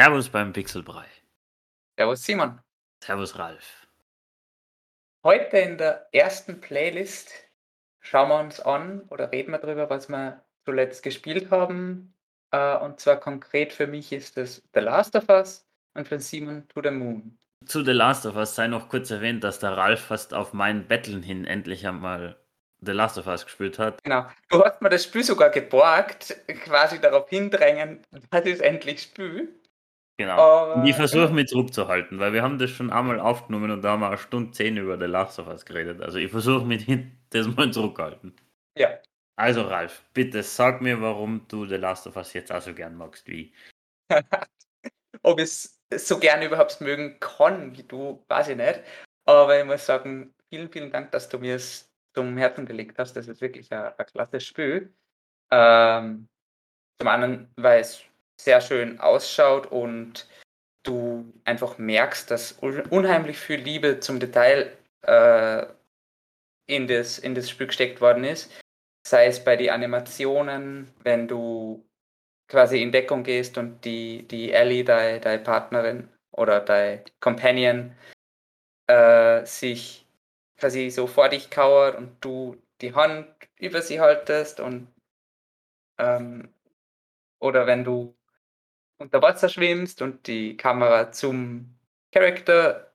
Servus beim Pixelbrei. Servus Simon. Servus Ralf. Heute in der ersten Playlist schauen wir uns an oder reden wir darüber, was wir zuletzt gespielt haben. Äh, und zwar konkret für mich ist das The Last of Us und für Simon To the Moon. Zu The Last of Us sei noch kurz erwähnt, dass der Ralf fast auf mein Betteln hin endlich einmal The Last of Us gespielt hat. Genau. Du hast mir das Spiel sogar geborgt, quasi darauf hindrängen, dass ich es endlich spiele. Genau. Aber, und ich versuche mich zurückzuhalten, weil wir haben das schon einmal aufgenommen und da haben wir eine Stunde zehn über The Last of Us geredet. Also ich versuche mich das mal zurückhalten. Ja. Also Ralf, bitte sag mir, warum du The Last of Us jetzt auch so gern magst wie. Ob ich es so gerne überhaupt mögen kann wie du, weiß ich nicht. Aber ich muss sagen, vielen, vielen Dank, dass du mir es zum Herzen gelegt hast. Das ist wirklich ein, ein klasse Spiel. Ähm, zum anderen, weil es sehr schön ausschaut und du einfach merkst, dass unheimlich viel Liebe zum Detail äh, in, das, in das Spiel gesteckt worden ist. Sei es bei den Animationen, wenn du quasi in Deckung gehst und die, die Ellie, deine, deine Partnerin oder deine Companion, äh, sich quasi so vor dich kauert und du die Hand über sie haltest und ähm, oder wenn du unter Wasser schwimmst und die Kamera zum Charakter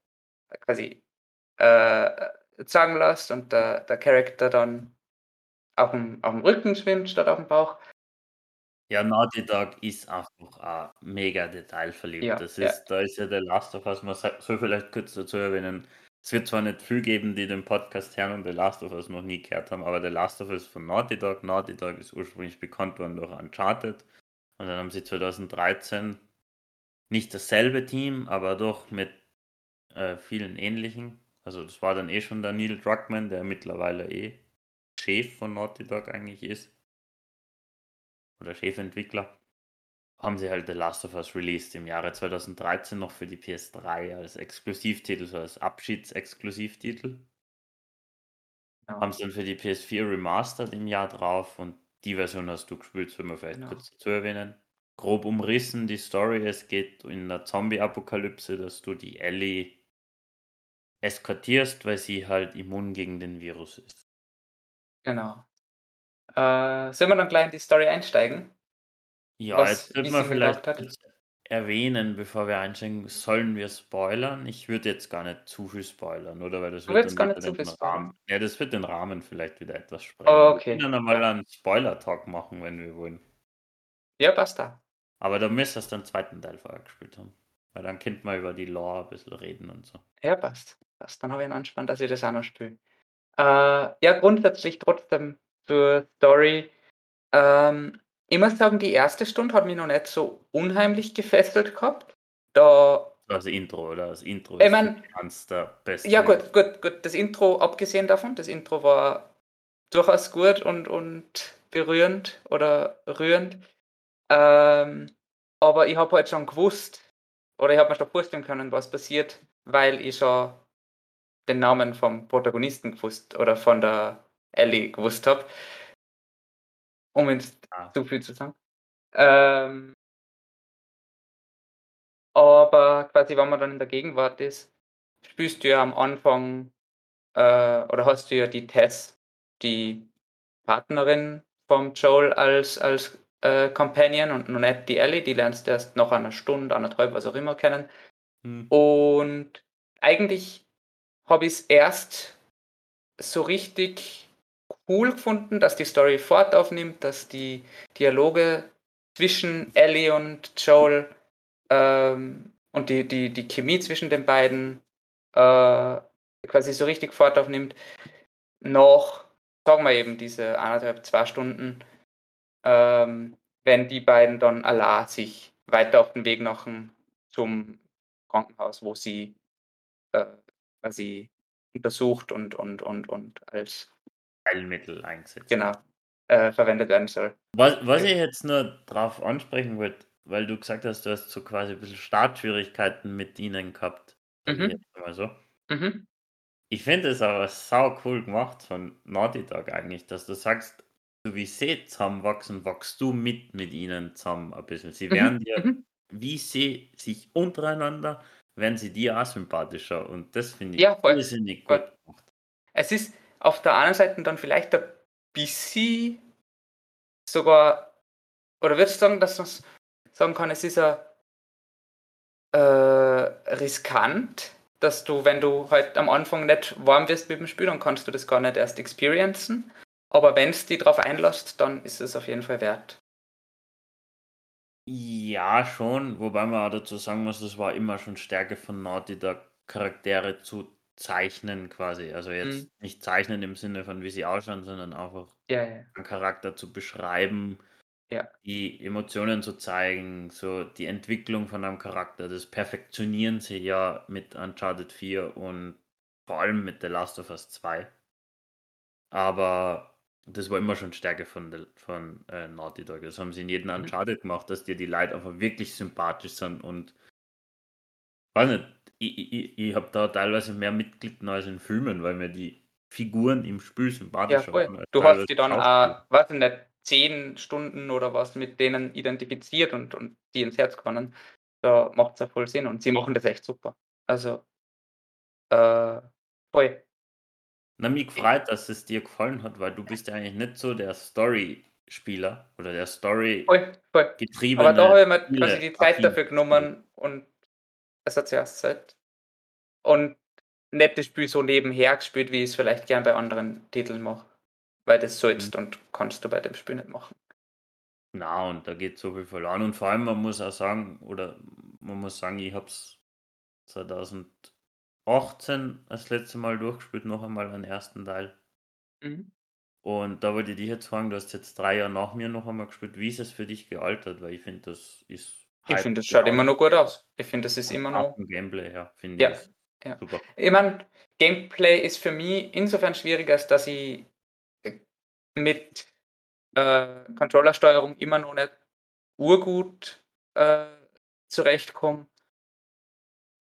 quasi äh, sagen lässt und der, der Charakter dann auf dem, auf dem Rücken schwimmt statt auf dem Bauch. Ja, Naughty Dog ist einfach auch mega detailverliebt. Ja, das ist, ja. Da ist ja der Last of Us, man soll vielleicht kurz dazu erwähnen, es wird zwar nicht viel geben, die den Podcast hören und The Last of Us noch nie gehört haben, aber The Last of Us von Naughty Dog. Naughty Dog ist ursprünglich bekannt worden durch Uncharted. Und dann haben sie 2013 nicht dasselbe Team, aber doch mit äh, vielen ähnlichen. Also das war dann eh schon der Neil Druckmann, der mittlerweile eh Chef von Naughty Dog eigentlich ist. Oder Chefentwickler. Haben sie halt The Last of Us released im Jahre 2013 noch für die PS3 als Exklusivtitel, so als Abschiedsexklusivtitel. Ja. Haben sie dann für die PS4 remastered im Jahr drauf und die Version hast du gespielt, soll man vielleicht genau. kurz dazu erwähnen. Grob umrissen die Story. Es geht in der Zombie-Apokalypse, dass du die Ellie eskortierst, weil sie halt immun gegen den Virus ist. Genau. Äh, sollen wir dann gleich in die Story einsteigen? Ja, Was, jetzt wird man vielleicht erwähnen, bevor wir einsteigen, sollen wir spoilern? Ich würde jetzt gar nicht zu viel spoilern, oder? Weil das wird gar nicht zu viel Rahmen, Ja, das wird den Rahmen vielleicht wieder etwas sprengen. Oh, okay. Wir können dann mal einen Spoiler-Talk machen, wenn wir wollen. Ja, passt da. Aber da müsstest du den zweiten Teil vorher gespielt haben. Weil dann könnte man über die Lore ein bisschen reden und so. Ja, passt. passt. Dann habe ich einen Anspann, dass ich das auch noch spiele. Äh, ja, grundsätzlich trotzdem zur Story. Ähm, ich muss sagen, die erste Stunde hat mich noch nicht so unheimlich gefesselt gehabt. Da das Intro, oder? Das Intro ich mein, eins der besten. Ja, gut, gut, gut. Das Intro, abgesehen davon, das Intro war durchaus gut und, und berührend oder rührend. Ähm, aber ich habe halt schon gewusst, oder ich habe mir schon vorstellen können, was passiert, weil ich schon den Namen vom Protagonisten gewusst oder von der Ellie gewusst habe um jetzt ah. zu viel zu sagen. Ähm, aber quasi, wenn man dann in der Gegenwart ist, spürst du ja am Anfang äh, oder hast du ja die Tess, die Partnerin vom Joel als, als äh, Companion und noch nicht die Ellie, die lernst du erst nach einer Stunde, anderthalb, was auch immer kennen. Hm. Und eigentlich habe ich es erst so richtig cool gefunden, dass die Story fortaufnimmt, dass die Dialoge zwischen Ellie und Joel ähm, und die, die, die Chemie zwischen den beiden äh, quasi so richtig fortaufnimmt. Noch, sagen wir eben, diese anderthalb, zwei Stunden, ähm, wenn die beiden dann Allah sich weiter auf den Weg machen zum Krankenhaus, wo sie äh, quasi untersucht und, und, und, und als Heilmittel eingesetzt. Genau, äh, verwendet werden soll. Was, was ich jetzt nur drauf ansprechen wollte, weil du gesagt hast, du hast so quasi ein bisschen Startschwierigkeiten mit ihnen gehabt. Mhm. So. Mhm. Ich finde es aber sau cool gemacht von Naughty Dog eigentlich, dass du sagst, so wie sie zusammenwachsen, wachst du mit mit ihnen zusammen ein bisschen. Sie mhm. werden dir mhm. wie sie sich untereinander, werden sie dir auch sympathischer und das finde ich Ja, voll, irrsinnig voll. gut gemacht. Es ist auf der anderen Seite dann vielleicht ein bisschen sogar oder würdest du sagen, dass man sagen kann, es ist ja äh, riskant, dass du, wenn du halt am Anfang nicht warm wirst mit dem Spiel, dann kannst du das gar nicht erst experiencen. Aber wenn es dich darauf einlässt, dann ist es auf jeden Fall wert. Ja, schon, wobei man auch dazu sagen muss, das war immer schon Stärke von Naughty Dog, Charaktere zu zeichnen quasi. Also jetzt Mhm. nicht zeichnen im Sinne von, wie sie ausschauen, sondern einfach Ja, ja. einen Charakter zu beschreiben, Ja. die Emotionen zu zeigen, so die Entwicklung von einem Charakter. Das perfektionieren sie ja mit Uncharted 4 und vor allem mit The Last of Us 2. Aber das war immer schon Stärke von, von äh, Naughty Dog. Das haben sie in jedem Mhm. Uncharted gemacht, dass dir die Leute einfach wirklich sympathisch sind und weiß nicht, ich, ich, ich habe da teilweise mehr mitgelitten als in Filmen, weil mir die Figuren im Spiel Ja, sympathischer voll. waren. Du hast die dann auch, weiß ich nicht, zehn Stunden oder was mit denen identifiziert und, und die ins Herz gewonnen. Da macht es ja voll Sinn und sie machen das echt super. Also, äh, voll. Na, mich gefreut, dass es dir gefallen hat, weil du bist ja eigentlich nicht so der Story-Spieler oder der Story Voll, voll. getriebene. Aber da habe ich mir quasi die Zeit affin. dafür genommen und es hat zuerst Zeit. Und nicht das Spiel so nebenher gespielt, wie ich es vielleicht gern bei anderen Titeln mache. Weil das sollst und kannst du bei dem Spiel nicht machen. Na, und da geht so viel verloren. Und vor allem, man muss auch sagen, oder man muss sagen, ich habe es 2018 das letzte Mal durchgespielt, noch einmal den ersten Teil. Mhm. Und da wollte ich dich jetzt fragen, du hast jetzt drei Jahre nach mir noch einmal gespielt. Wie ist es für dich gealtert? Weil ich finde, das ist. Ich finde, das schaut immer noch gut aus. Ich finde, das ist immer noch. Gameplay her, finde Ja, ich. ja. Super. Ich meine, Gameplay ist für mich insofern schwieriger, als dass ich mit äh, Controllersteuerung immer noch nicht urgut äh, zurechtkomme.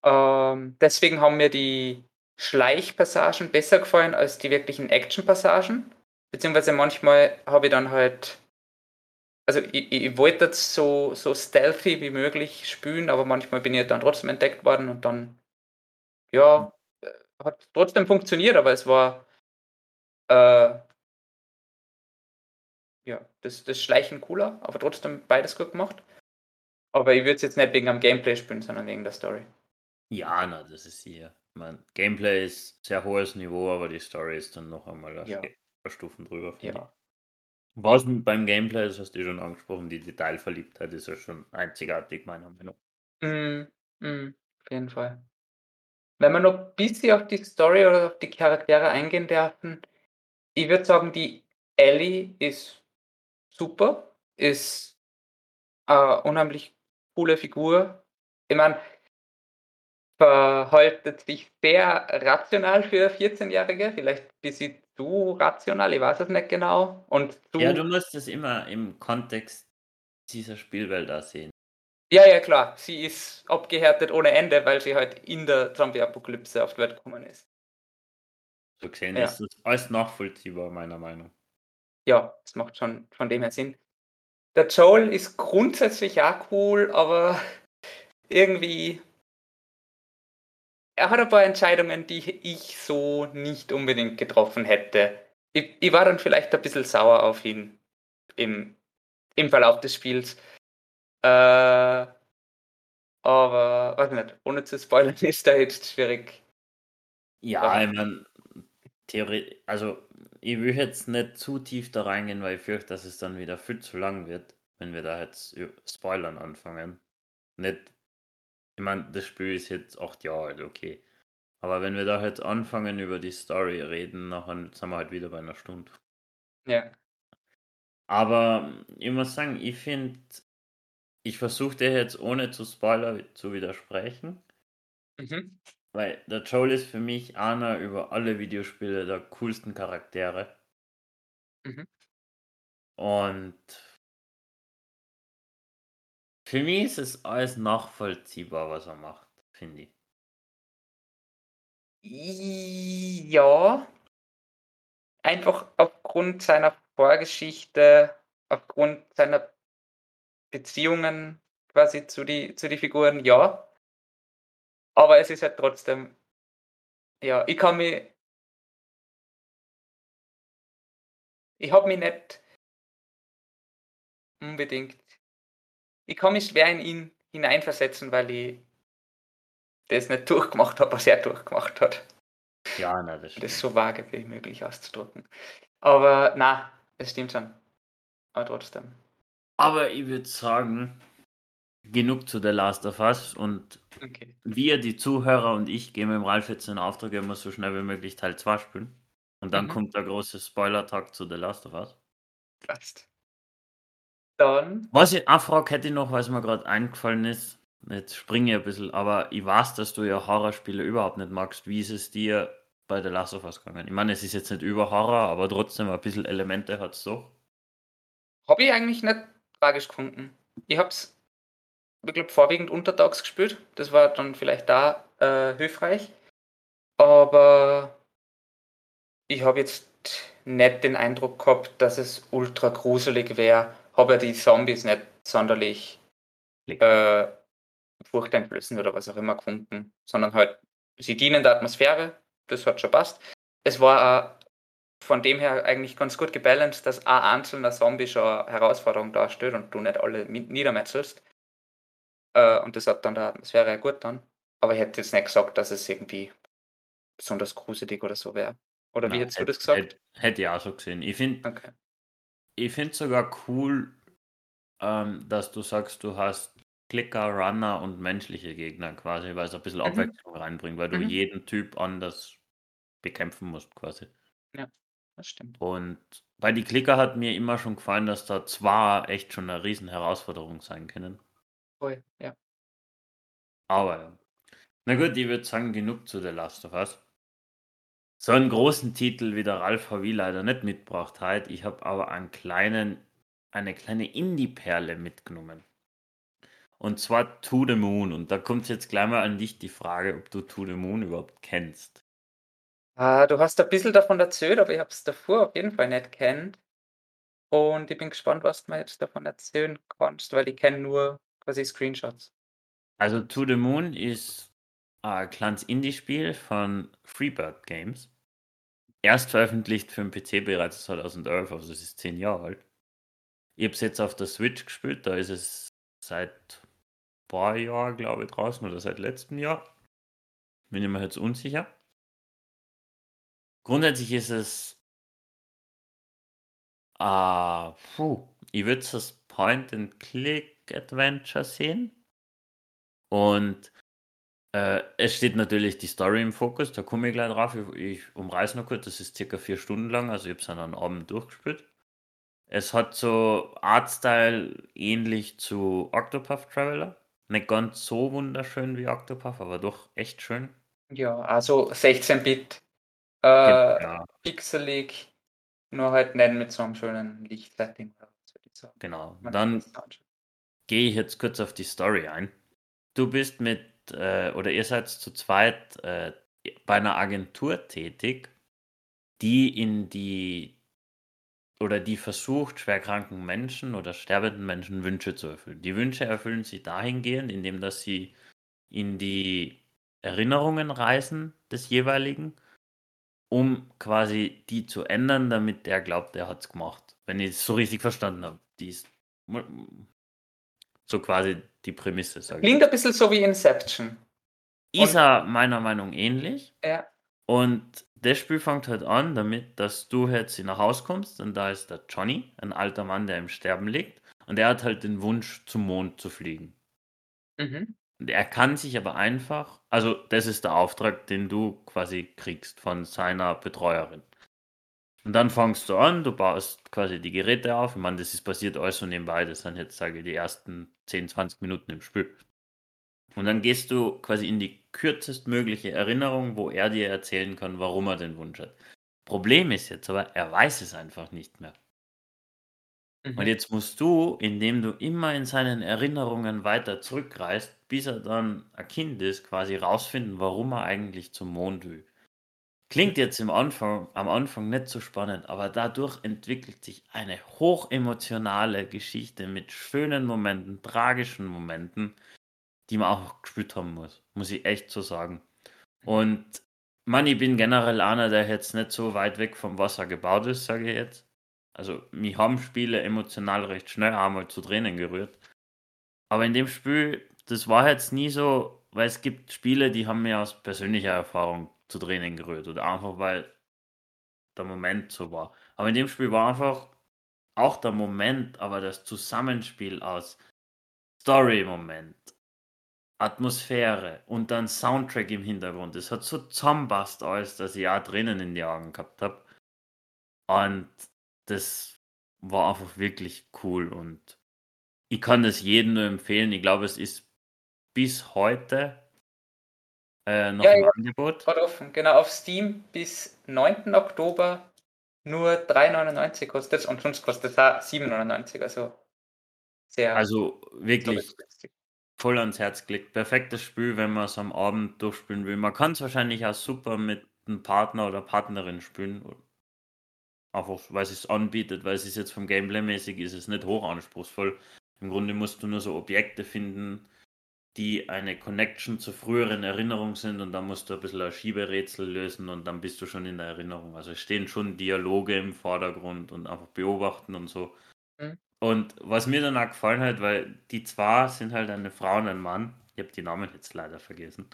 Ähm, deswegen haben mir die Schleichpassagen besser gefallen als die wirklichen Action-Passagen. Beziehungsweise manchmal habe ich dann halt. Also ich, ich, wollte jetzt so, so stealthy wie möglich spielen, aber manchmal bin ich dann trotzdem entdeckt worden und dann ja, äh, hat trotzdem funktioniert, aber es war äh, ja, das, das Schleichen cooler, aber trotzdem beides gut gemacht. Aber ich würde es jetzt nicht wegen am Gameplay spielen, sondern wegen der Story. Ja, na, das ist hier. Man, Gameplay ist sehr hohes Niveau, aber die Story ist dann noch einmal ein Ja. paar Stufen drüber. Ja. Was beim Gameplay, das hast du schon angesprochen, die Detailverliebtheit ist ja schon einzigartig, meiner Meinung nach. Mm, mm, auf jeden Fall. Wenn wir noch ein bisschen auf die Story oder auf die Charaktere eingehen dürfen, ich würde sagen, die Ellie ist super, ist eine unheimlich coole Figur. Ich meine, verhaltet sich sehr rational für 14-Jährige, vielleicht ein bisschen zu rational, ich weiß es nicht genau. Und zu, Ja, du musst es immer im Kontext dieser Spielwelt auch sehen. ja, ja, klar, sie ist abgehärtet ohne Ende, weil sie halt in der Zombie-Apokalypse auf die Welt gekommen ist. So gesehen Ja. ist das alles nachvollziehbar, meiner Meinung. Ja, das macht schon von dem her Sinn. Der Joel ist grundsätzlich auch cool, aber irgendwie. Er hat ein paar Entscheidungen, die ich so nicht unbedingt getroffen hätte. Ich, ich war dann vielleicht ein bisschen sauer auf ihn im, im Verlauf des Spiels. Äh, aber, weiß nicht, ohne zu spoilern ist da jetzt schwierig. Ja, ich meine, Theorie, also ich will jetzt nicht zu tief da reingehen, weil ich fürchte, dass es dann wieder viel zu lang wird, wenn wir da jetzt Spoilern anfangen. Nicht, ich meine, das Spiel ist jetzt acht Jahre alt, okay. Aber wenn wir da jetzt anfangen über die Story reden, nachher sind wir halt wieder bei einer Stunde. Ja. Aber ich muss sagen, ich finde, ich versuche dir jetzt ohne zu Spoiler zu widersprechen, Mhm. weil der Joel ist für mich einer über alle Videospiele der coolsten Charaktere. Mhm. Und für mich ist es alles nachvollziehbar, was er macht, finde ich. Ja, einfach aufgrund seiner Vorgeschichte, aufgrund seiner Beziehungen quasi zu die, zu die Figuren, ja. Aber es ist halt trotzdem, ja, ich kann mich, ich habe mich nicht unbedingt, ich kann mich schwer in ihn hineinversetzen, weil ich das nicht durchgemacht habe, was er durchgemacht hat. Ja, na, das Das so vage wie möglich auszudrücken. Aber na, es stimmt schon. Aber trotzdem. Aber ich würde sagen, genug zu The Last of Us und Okay. wir, die Zuhörer und ich, geben dem Ralf jetzt den Auftrag, immer so schnell wie möglich Teil 2 spielen. Und dann Mhm. kommt der große Spoiler-Tag zu The Last of Us. Passt. Dann, Was ich, eine Frage hätte ich noch, weil es mir gerade eingefallen ist. Jetzt springe ich ein bisschen, aber ich weiß, dass du ja Horrorspiele überhaupt nicht magst. Wie ist es dir bei The Last of Us gegangen? Ich meine, es ist jetzt nicht über Horror, aber trotzdem ein bisschen Elemente hat es doch. habe ich eigentlich nicht tragisch gefunden. Ich habe es, ich glaube, vorwiegend untertags gespielt. Das war dann vielleicht da äh, hilfreich. Aber ich habe jetzt nicht den Eindruck gehabt, dass es ultra gruselig wäre. Habe ja die Zombies nicht sonderlich äh, furchteinflößend oder was auch immer gefunden, sondern halt, sie dienen der Atmosphäre, das hat schon passt. Es war auch von dem her eigentlich ganz gut gebalanced, dass ein einzelner Zombie schon eine Herausforderung darstellt und du nicht alle niedermetzelst. Äh, und das hat dann der Atmosphäre gut dann. Aber ich hätte jetzt nicht gesagt, dass es irgendwie besonders gruselig oder so wäre. Oder wie Nein, hättest du das gesagt? Hätte, hätte ich auch so gesehen. Ich finde Okay. Ich finde sogar cool, ähm, dass du sagst, du hast Clicker, Runner und menschliche Gegner quasi, weil es ein bisschen Mhm. Abwechslung reinbringt, weil du Mhm. jeden Typ anders bekämpfen musst quasi. Das stimmt. Und bei die Klicker hat mir immer schon gefallen, dass da zwar echt schon eine riesen Herausforderung sein können. Voll, ja. Aber ja. Na gut, ich würde sagen, genug zu The Last of Us. So einen großen Titel wie der Ralph HW leider nicht mitgebracht hat. Ich habe aber einen kleinen, eine kleine Indie-Perle mitgenommen. Und zwar To the Moon. Und da kommt jetzt gleich mal an dich die Frage, ob du To the Moon überhaupt kennst. Ah, du hast ein bisschen davon erzählt, aber ich habe es davor auf jeden Fall nicht kennt. Und ich bin gespannt, was du mir jetzt davon erzählen kannst, weil ich kenne nur quasi Screenshots. Also To the Moon ist ein kleines Indie-Spiel von Freebird Games. Erst veröffentlicht für den PC bereits 2011, also es ist zehn Jahre alt. Ich habe es jetzt auf der Switch gespielt, da ist es seit ein paar Jahren, glaube ich, draußen oder seit letztem Jahr. Bin ich mir jetzt unsicher. Grundsätzlich ist es äh, puh, ich würde es als Point-and-Click-Adventure sehen. Und äh, es steht natürlich die Story im Fokus, da komme ich gleich drauf. Ich, ich umreiß noch kurz, das ist circa vier Stunden lang, also ich habe es an einem Abend durchgespielt. Es hat so Artstyle ähnlich zu Octopath Traveler. Nicht ganz so wunderschön wie Octopath, aber doch echt schön. Ja, also 16-Bit, äh, Ja, pixelig, nur halt nicht mit so einem schönen Lichtsetting. genau. Man Dann gehe ich jetzt kurz auf die Story ein. Du bist mit, äh, oder ihr seid zu zweit äh, bei einer Agentur tätig, die in die, oder die versucht, schwerkranken Menschen oder sterbenden Menschen Wünsche zu erfüllen. Die Wünsche erfüllen sie dahingehend, indem dass sie in die Erinnerungen reisen des jeweiligen, um quasi die zu ändern, damit der glaubt, er hat es gemacht. Wenn ich es so richtig verstanden habe. Die ist so quasi die Prämisse, ich. Klingt ein bisschen so wie Inception. Ist er meiner Meinung nach ähnlich. Ja. Und das Spiel fängt halt an damit, dass du jetzt in ein Haus kommst und da ist der Johnny, ein alter Mann, der im Sterben liegt. Und er hat halt den Wunsch, zum Mond zu fliegen. Mhm. Und er kann sich aber einfach, also das ist der Auftrag, den du quasi kriegst von seiner Betreuerin. Und dann fängst du an, du baust quasi die Geräte auf. Ich meine, das ist passiert alles so nebenbei. Das sind jetzt, sage ich, die ersten 10, 20 Minuten im Spiel. Und dann gehst du quasi in die kürzestmögliche Erinnerung, wo er dir erzählen kann, warum er den Wunsch hat. Problem ist jetzt aber, er weiß es einfach nicht mehr. Mhm. Und jetzt musst du, indem du immer in seinen Erinnerungen weiter zurückreist, bis er dann ein Kind ist, quasi rausfinden, warum er eigentlich zum Mond will. Klingt jetzt im Anfang, am Anfang nicht so spannend, aber dadurch entwickelt sich eine hochemotionale Geschichte mit schönen Momenten, tragischen Momenten, die man auch gespielt haben muss, muss ich echt so sagen. Und man, ich bin generell einer, der jetzt nicht so weit weg vom Wasser gebaut ist, sage ich jetzt. Also, mich haben Spiele emotional recht schnell einmal zu Tränen gerührt. Aber in dem Spiel, das war jetzt nie so, weil es gibt Spiele, die haben mir aus persönlicher Erfahrung zu Tränen gerührt oder einfach weil der Moment so war. Aber in dem Spiel war einfach auch der Moment, aber das Zusammenspiel aus Story-Moment, Atmosphäre und dann Soundtrack im Hintergrund. Es hat so zusammenpasst alles, dass ich auch Tränen in die Augen gehabt habe. Und das war einfach wirklich cool und ich kann das jedem nur empfehlen. Ich glaube, es ist bis heute äh, noch Ja, im ja, Angebot. gerade offen. Genau, auf Steam bis 9. Oktober nur 3,99 kostet es und sonst kostet es auch 7,99. Also sehr Also wirklich voll ans Herz gelegt. Perfektes Spiel, wenn man es am Abend durchspielen will. Man kann es wahrscheinlich auch super mit einem Partner oder Partnerin spielen. Einfach, weil es es anbietet, weil es ist jetzt vom Gameplay-mäßig ist es nicht hochanspruchsvoll. Im Grunde musst du nur so Objekte finden, die eine Connection zur früheren Erinnerung sind und dann musst du ein bisschen ein Schieberätsel lösen und dann bist du schon in der Erinnerung. Also es stehen schon Dialoge im Vordergrund und einfach beobachten und so. Mhm. Und was mir dann auch gefallen hat, weil die zwei sind halt eine Frau und ein Mann, ich habe die Namen jetzt leider vergessen,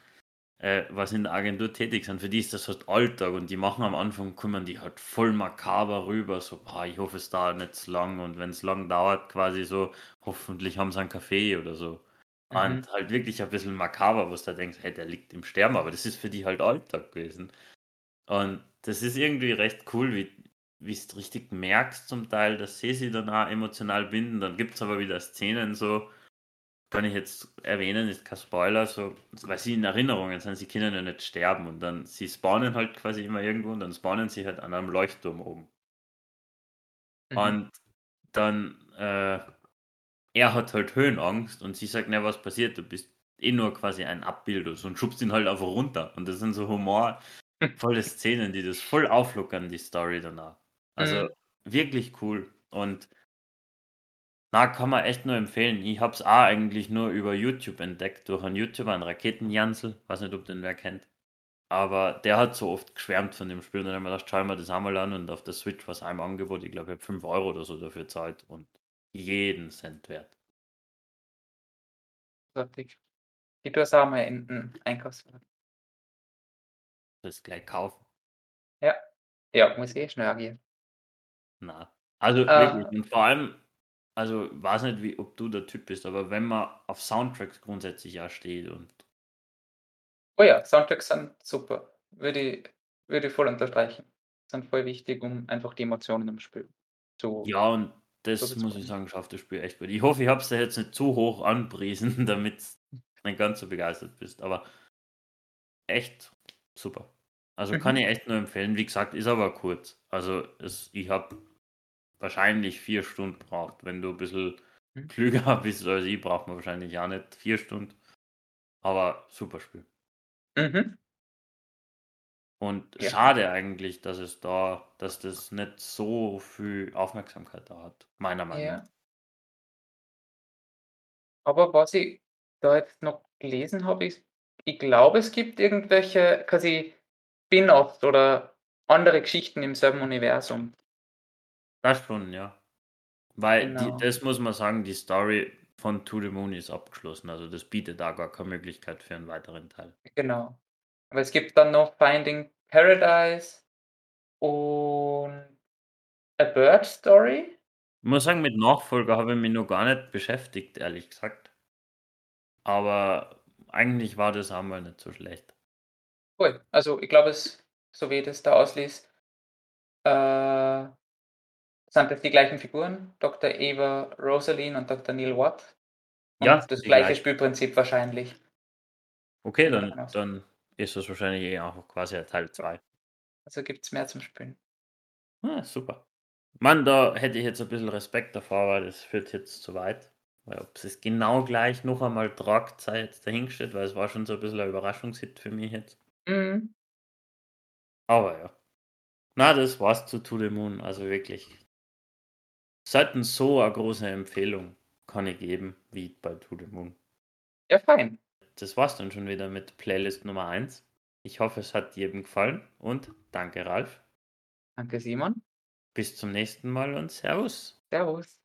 äh, was in der Agentur tätig sind, für die ist das halt Alltag und die machen am Anfang, kommen die halt voll makaber rüber, so, boah, ich hoffe es dauert nicht zu lang und wenn es lang dauert, quasi so, hoffentlich haben sie einen Kaffee oder so. Mhm. Und halt wirklich ein bisschen makaber, wo du da denkst, hey, der liegt im Sterben, aber das ist für die halt Alltag gewesen. Und das ist irgendwie recht cool, wie wie du richtig merkst zum Teil, dass sie sich dann auch emotional binden. Dann gibt es aber wieder Szenen, so kann ich jetzt erwähnen, ist kein Spoiler, so, weil sie in Erinnerungen sind, sie können ja nicht sterben und dann, sie spawnen halt quasi immer irgendwo und dann spawnen sie halt an einem Leuchtturm oben. Mhm. Und dann, äh, er hat halt Höhenangst und sie sagt, na, was passiert, du bist eh nur quasi ein Abbild und so und schubst ihn halt einfach runter. Und das sind so humorvolle Szenen, die das voll auflockern, die Story danach. Also Mhm. wirklich cool. Und na, kann man echt nur empfehlen. Ich habe es auch eigentlich nur über YouTube entdeckt, durch einen YouTuber, einen Raketenjansel. Weiß nicht, ob den wer kennt. Aber der hat so oft geschwärmt von dem Spiel und dann haben wir gedacht, schau mal das einmal an und auf der Switch was einem Angebot. Ich glaube, ich habe 5 Euro oder so dafür zahlt und jeden Cent wert. Ich tue es auch mal in den Einkaufswagen. Das gleich kaufen. Ja. Ja, muss eh schnell agieren. Na. Also Äh. wirklich. Und vor allem, also weiß nicht, wie, ob du der Typ bist, aber wenn man auf Soundtracks grundsätzlich ja steht und Oh ja, Soundtracks sind super. Würde ich, würde ich voll unterstreichen. Sind voll wichtig, um einfach die Emotionen im Spiel zu. ja, und das wird's muss ich sagen, schafft das Spiel echt gut. Ich hoffe, ich habe es dir jetzt nicht zu hoch anpriesen, damit du nicht ganz so begeistert bist, aber echt super. Also kann ich echt nur empfehlen. Wie gesagt, ist aber kurz. Also es, ich habe wahrscheinlich vier Stunden braucht. Wenn du ein bisschen Mhm. klüger bist als ich, braucht man wahrscheinlich auch nicht vier Stunden. Aber super Spiel. Mhm. Und Ja. schade eigentlich, dass es da, dass das nicht so viel Aufmerksamkeit da hat, meiner Meinung nach. Ja. Aber was ich da jetzt noch gelesen habe, ist, ich glaube, es gibt irgendwelche quasi Spin-offs oder andere Geschichten im selben Universum. Das schon, ja. Weil die, Genau. das muss man sagen, die Story von To the Moon ist abgeschlossen. Also das bietet da gar keine Möglichkeit für einen weiteren Teil. Genau. Aber es gibt dann noch Finding Paradise und A Bird Story. Ich muss sagen, mit Nachfolger habe ich mich noch gar nicht beschäftigt, ehrlich gesagt. Aber eigentlich war das einmal nicht so schlecht. Cool. Also ich glaube, es, so wie ich das da auslese, äh, sind das die gleichen Figuren, Dr. Eva Rosaline und Dr. Neil Watt. Und Ja, das gleiche gleichen. Spielprinzip wahrscheinlich. Okay, dann, aus. dann ist das wahrscheinlich eh einfach quasi ein Teil 2. Also gibt es mehr zum Spielen. Ah, super. Mann, da hätte ich jetzt ein bisschen Respekt davor, weil das führt jetzt zu weit. Weil ob es genau gleich noch einmal tragt, sei jetzt dahingestellt, weil es war schon so ein bisschen ein Überraschungshit für mich jetzt. Mhm. Aber ja. Na, das war's zu To the Moon. Also wirklich. Selten so eine große Empfehlung kann ich geben wie bei To the Moon. Ja, fein. Das war's dann schon wieder mit Playlist Nummer 1. Ich hoffe, es hat jedem gefallen und danke, Ralf. Danke, Simon. Bis zum nächsten Mal und Servus. Servus.